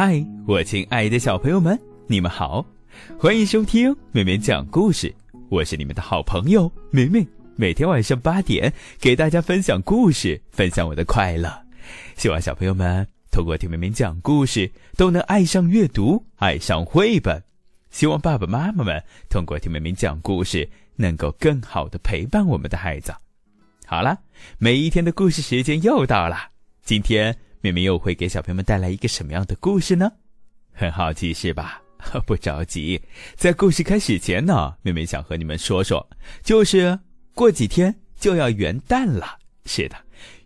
嗨，我亲爱的小朋友们，你们好，欢迎收听美美讲故事。我是你们的好朋友美美，每天晚上八点给大家分享故事，分享我的快乐。希望小朋友们通过听美美讲故事，都能爱上阅读，爱上绘本。希望爸爸妈妈们通过听美美讲故事，能够更好的陪伴我们的孩子。好了，每一天的故事时间又到了，今天。妹妹又会给小朋友们带来一个什么样的故事呢？很好奇是吧？不着急，在故事开始前呢，妹妹想和你们说说，就是过几天就要元旦了。是的，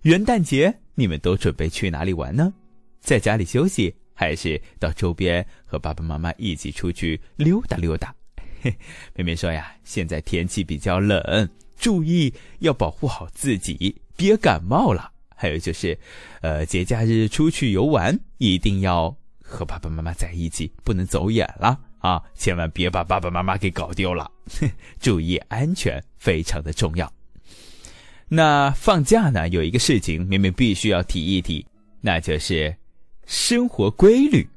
元旦节你们都准备去哪里玩呢？在家里休息，还是到周边和爸爸妈妈一起出去溜达溜达？嘿，妹妹说呀，现在天气比较冷，注意要保护好自己，别感冒了。还有就是，呃，节假日出去游玩，一定要和爸爸妈妈在一起，不能走远了啊！千万别把爸爸妈妈给搞丢了，注意安全非常的重要。那放假呢，有一个事情，明明必须要提一提，那就是生活规律。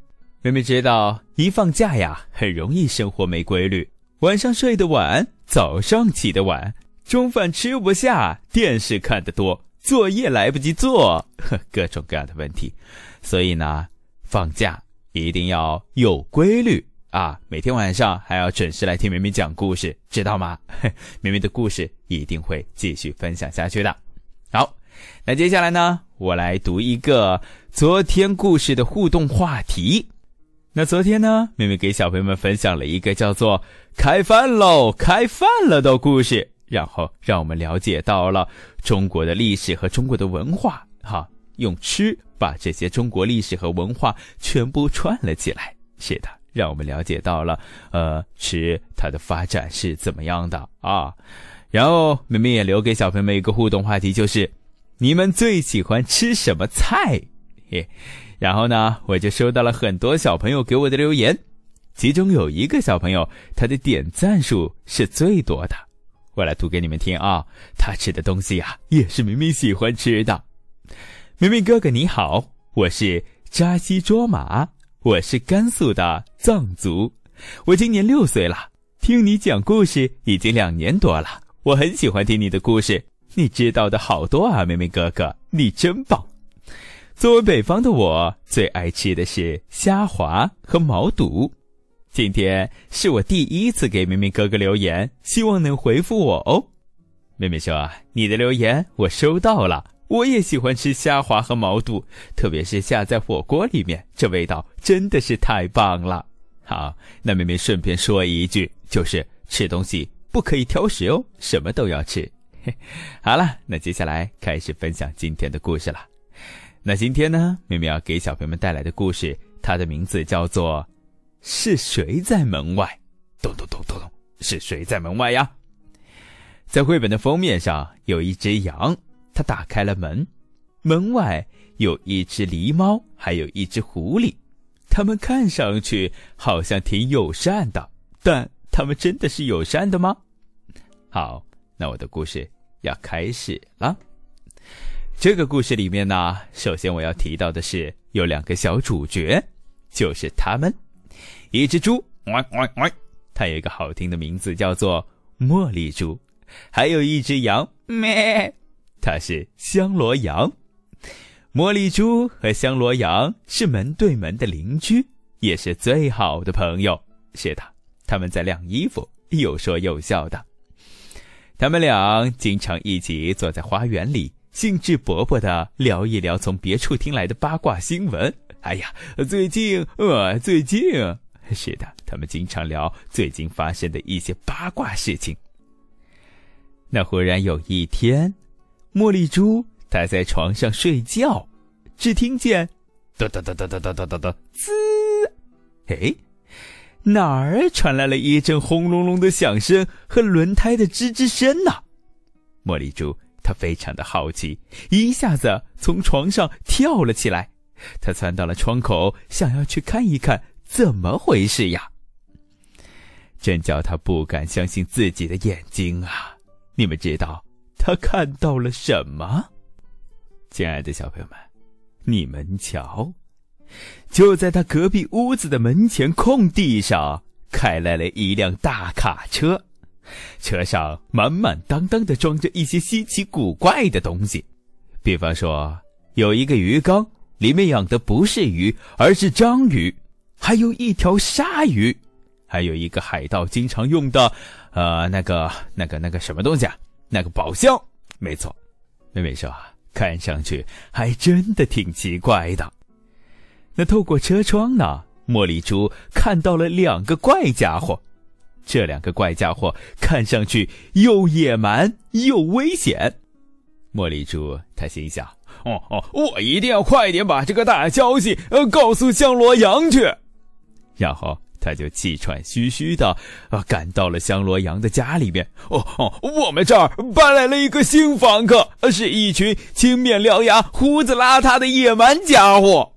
明明知道，一放假呀，很容易生活没规律，晚上睡得晚，早上起得晚，中饭吃不下，电视看得多。作业来不及做，各种各样的问题，所以呢，放假一定要有规律啊！每天晚上还要准时来听明明讲故事，知道吗？明明的故事一定会继续分享下去的。好，那接下来呢，我来读一个昨天故事的互动话题。那昨天呢，明明给小朋友们分享了一个叫做“开饭喽，开饭了”的故事。然后让我们了解到了中国的历史和中国的文化，哈，用吃把这些中国历史和文化全部串了起来。是的，让我们了解到了，呃，吃它的发展是怎么样的啊。然后明明也留给小朋友们一个互动话题，就是你们最喜欢吃什么菜？嘿，然后呢，我就收到了很多小朋友给我的留言，其中有一个小朋友他的点赞数是最多的。我来读给你们听啊！他吃的东西呀，也是明明喜欢吃的。明明哥哥你好，我是扎西卓玛，我是甘肃的藏族，我今年六岁了。听你讲故事已经两年多了，我很喜欢听你的故事，你知道的好多啊，明明哥哥，你真棒。作为北方的我，最爱吃的是虾滑和毛肚。今天是我第一次给明明哥哥留言，希望能回复我哦。妹妹说：“你的留言我收到了，我也喜欢吃虾滑和毛肚，特别是下在火锅里面，这味道真的是太棒了。”好，那妹妹顺便说一句，就是吃东西不可以挑食哦，什么都要吃。好了，那接下来开始分享今天的故事了。那今天呢，妹妹要给小朋友们带来的故事，它的名字叫做。是谁在门外？咚咚咚咚咚！是谁在门外呀？在绘本的封面上有一只羊，它打开了门，门外有一只狸猫，还有一只狐狸，它们看上去好像挺友善的，但它们真的是友善的吗？好，那我的故事要开始了。这个故事里面呢，首先我要提到的是有两个小主角，就是他们。一只猪，它有一个好听的名字，叫做茉莉猪；还有一只羊，咩，它是香罗羊。茉莉猪和香罗羊是门对门的邻居，也是最好的朋友。是的，他们在晾衣服，有说有笑的。他们俩经常一起坐在花园里，兴致勃勃地聊一聊从别处听来的八卦新闻。哎呀，最近，呃，最近。是的，他们经常聊最近发生的一些八卦事情。那忽然有一天，茉莉猪她在床上睡觉，只听见哒哒哒哒哒哒哒哒滋，哎，哪儿传来了一阵轰隆隆的响声和轮胎的吱吱声呢？茉莉猪她非常的好奇，一下子从床上跳了起来，他窜到了窗口，想要去看一看。怎么回事呀？真叫他不敢相信自己的眼睛啊！你们知道他看到了什么？亲爱的小朋友们，你们瞧，就在他隔壁屋子的门前空地上，开来了一辆大卡车，车上满满当当的装着一些稀奇古怪的东西，比方说有一个鱼缸，里面养的不是鱼，而是章鱼，还有一条鲨鱼，还有一个海盗经常用的，呃，那个那个那个什么东西啊？那个宝箱，没错。妹妹说，啊看上去还真的挺奇怪的。那透过车窗呢，茉莉猪看到了两个怪家伙。这两个怪家伙看上去又野蛮又危险。茉莉猪她心想：“哦哦，我一定要快点把这个大消息呃告诉香罗阳去。”然后他就气喘吁吁的啊赶到了香罗阳的家里面。哦哦，我们这儿搬来了一个新房客，是一群青面獠牙、胡子邋遢的野蛮家伙。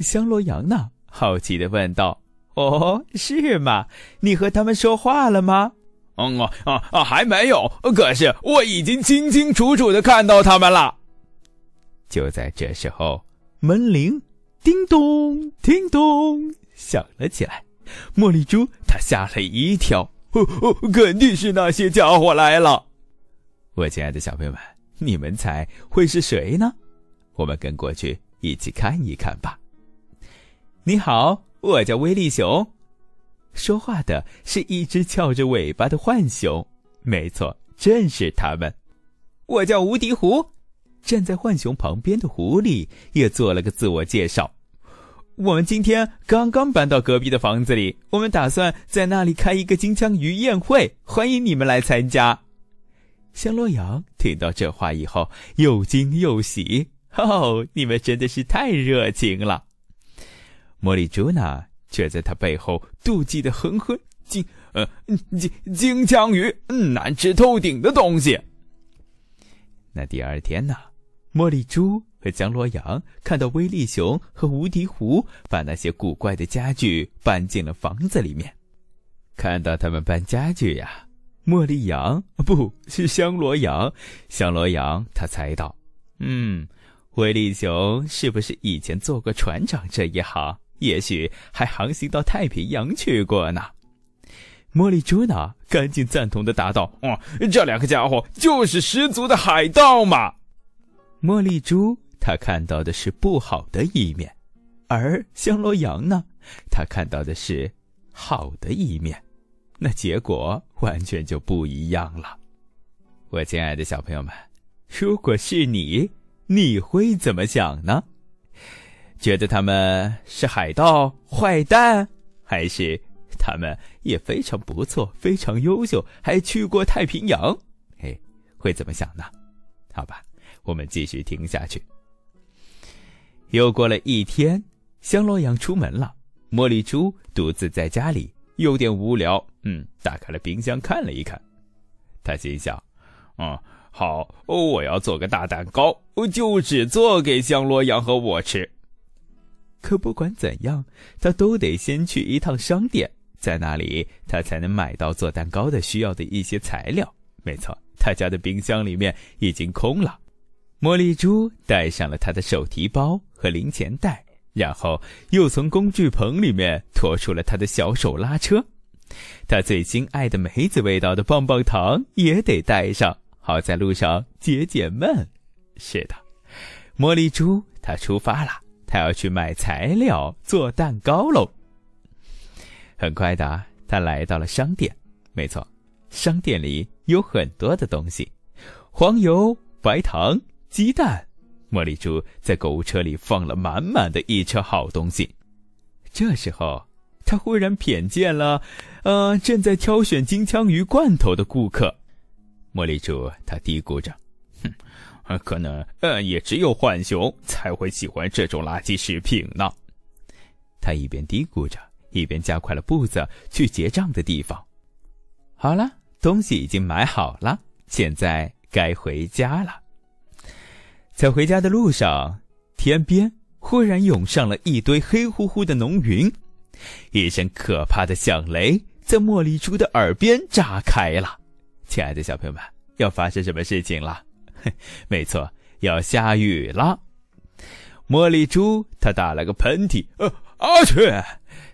香罗阳呢？好奇的问道：“哦，是吗？你和他们说话了吗？”“嗯啊啊，还没有。可是我已经清清楚楚的看到他们了。”就在这时候，门铃叮咚叮咚响了起来。茉莉猪它吓了一跳，“哦哦，肯定是那些家伙来了。”我亲爱的小朋友们，你们猜会是谁呢？我们跟过去一起看一看吧。你好，我叫威力熊。说话的是一只翘着尾巴的浣熊，没错，正是他们。我叫无敌狐。站在浣熊旁边的狐狸也做了个自我介绍。我们今天刚刚搬到隔壁的房子里，我们打算在那里开一个金枪鱼宴会，欢迎你们来参加。香洛阳听到这话以后，又惊又喜。哦，你们真的是太热情了。茉莉朱娜，却在他背后妒忌的哼哼：“金，呃，金金枪鱼，难吃透顶的东西。”那第二天呢，茉莉猪和江罗阳看到威力熊和无敌狐把那些古怪的家具搬进了房子里面。看到他们搬家具呀，茉莉羊不是香罗羊，香罗阳他猜到，嗯，威力熊是不是以前做过船长这一行？也许还航行到太平洋去过呢。茉莉猪呢，赶紧赞同的答道：“哦，这两个家伙就是十足的海盗嘛。”茉莉猪他看到的是不好的一面，而香罗羊呢，他看到的是好的一面，那结果完全就不一样了。我亲爱的小朋友们，如果是你，你会怎么想呢？觉得他们是海盗、坏蛋，还是他们也非常不错、非常优秀，还去过太平洋？哎，会怎么想呢？好吧，我们继续听下去。又过了一天，香罗羊出门了，茉莉猪独自在家里，有点无聊。嗯，打开了冰箱看了一看，他心想：“嗯，好，我要做个大蛋糕，就只做给香罗羊和我吃。”可不管怎样，他都得先去一趟商店，在那里他才能买到做蛋糕的需要的一些材料。没错，他家的冰箱里面已经空了。茉莉猪带上了他的手提包和零钱袋，然后又从工具棚里面拖出了他的小手拉车。他最心爱的梅子味道的棒棒糖也得带上，好在路上解解闷。是的，茉莉猪他出发了。他要去买材料做蛋糕喽。很快的，他来到了商店。没错，商店里有很多的东西：黄油、白糖、鸡蛋。茉莉猪在购物车里放了满满的一车好东西。这时候，他忽然瞥见了，呃，正在挑选金枪鱼罐头的顾客。茉莉猪他嘀咕着。哼可能，呃，也只有浣熊才会喜欢这种垃圾食品呢。他一边嘀咕着，一边加快了步子去结账的地方。好了，东西已经买好了，现在该回家了。在回家的路上，天边忽然涌上了一堆黑乎乎的浓云，一声可怕的响雷在茉莉猪的耳边炸开了。亲爱的小朋友们，要发生什么事情了？没错，要下雨了。茉莉猪它打了个喷嚏，呃，阿去！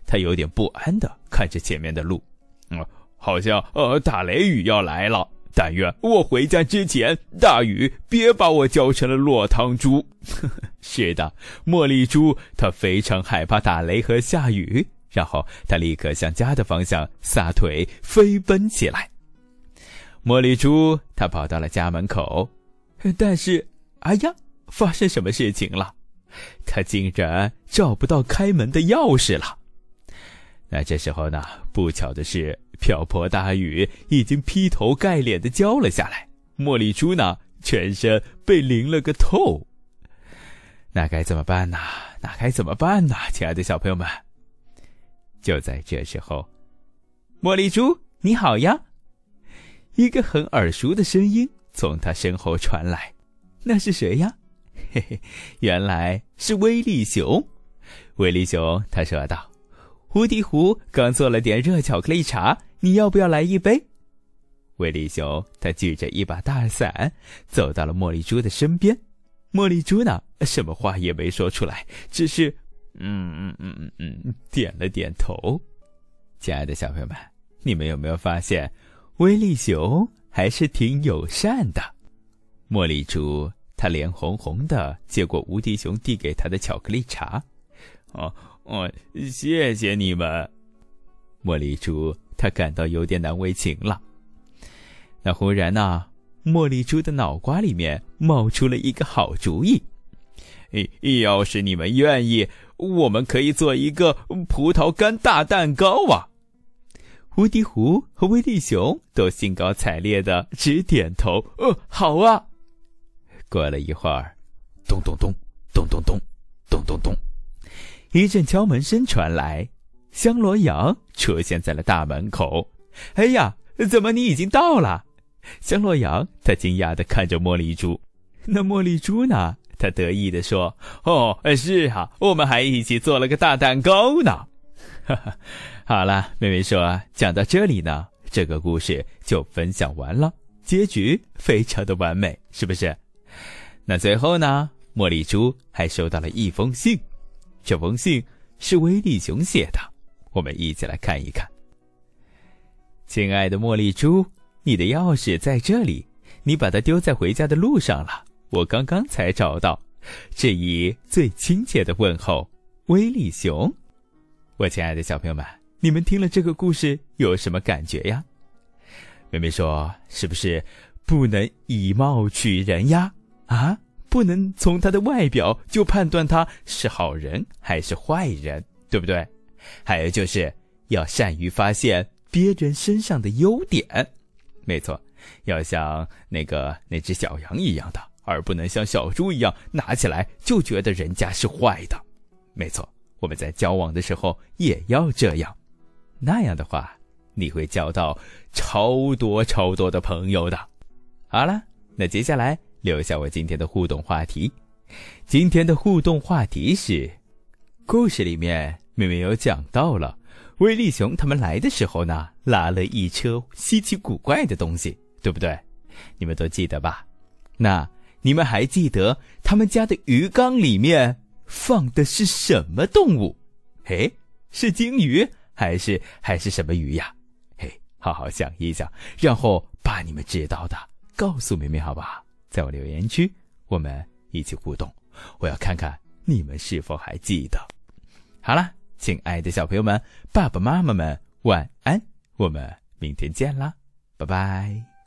它有点不安的看着前面的路，嗯，好像呃打雷雨要来了。但愿我回家之前，大雨别把我浇成了落汤猪。是的，茉莉猪它非常害怕打雷和下雨，然后它立刻向家的方向撒腿飞奔起来。茉莉猪它跑到了家门口，但是，哎呀，发生什么事情了？它竟然找不到开门的钥匙了。那这时候呢，不巧的是。瓢泼大雨已经劈头盖脸的浇了下来，茉莉猪呢，全身被淋了个透。那该怎么办呢？那该怎么办呢？亲爱的小朋友们，就在这时候，茉莉猪你好呀！一个很耳熟的声音从他身后传来，那是谁呀？嘿嘿，原来是威力熊。威力熊他说道：“胡迪狐刚做了点热巧克力茶。”你要不要来一杯？威力熊他举着一把大伞，走到了茉莉猪的身边。茉莉猪呢，什么话也没说出来，只是嗯嗯嗯嗯嗯点了点头。亲爱的小朋友们，你们有没有发现，威力熊还是挺友善的？茉莉猪他脸红红的接过无敌熊递给他的巧克力茶。哦哦，谢谢你们，茉莉猪。他感到有点难为情了。那忽然呢，茉莉猪的脑瓜里面冒出了一个好主意：，要是你们愿意，我们可以做一个葡萄干大蛋糕啊！无敌狐和威力熊都兴高采烈的直点头：，呃，好啊！过了一会儿，咚咚咚，咚咚咚，咚咚咚，一阵敲门声传来。香罗羊出现在了大门口。哎呀，怎么你已经到了？香罗羊他惊讶的看着茉莉珠。那茉莉珠呢？他得意的说：“哦，是啊，我们还一起做了个大蛋糕呢。”哈哈，好了，妹妹说讲到这里呢，这个故事就分享完了，结局非常的完美，是不是？那最后呢，茉莉珠还收到了一封信，这封信是威力熊写的。我们一起来看一看。亲爱的茉莉猪，你的钥匙在这里，你把它丢在回家的路上了。我刚刚才找到。致以最亲切的问候，威力熊。我亲爱的小朋友们，你们听了这个故事有什么感觉呀？妹妹说，是不是不能以貌取人呀？啊，不能从他的外表就判断他是好人还是坏人，对不对？还有就是要善于发现别人身上的优点，没错，要像那个那只小羊一样的，而不能像小猪一样拿起来就觉得人家是坏的。没错，我们在交往的时候也要这样，那样的话你会交到超多超多的朋友的。好了，那接下来留下我今天的互动话题。今天的互动话题是，故事里面。妹妹有讲到了，威力熊他们来的时候呢，拉了一车稀奇古怪的东西，对不对？你们都记得吧？那你们还记得他们家的鱼缸里面放的是什么动物？嘿，是鲸鱼还是还是什么鱼呀？嘿，好好想一想，然后把你们知道的告诉妹妹，好不好？在我留言区，我们一起互动。我要看看你们是否还记得。好了。亲爱的小朋友们，爸爸妈妈们，晚安！我们明天见啦，拜拜。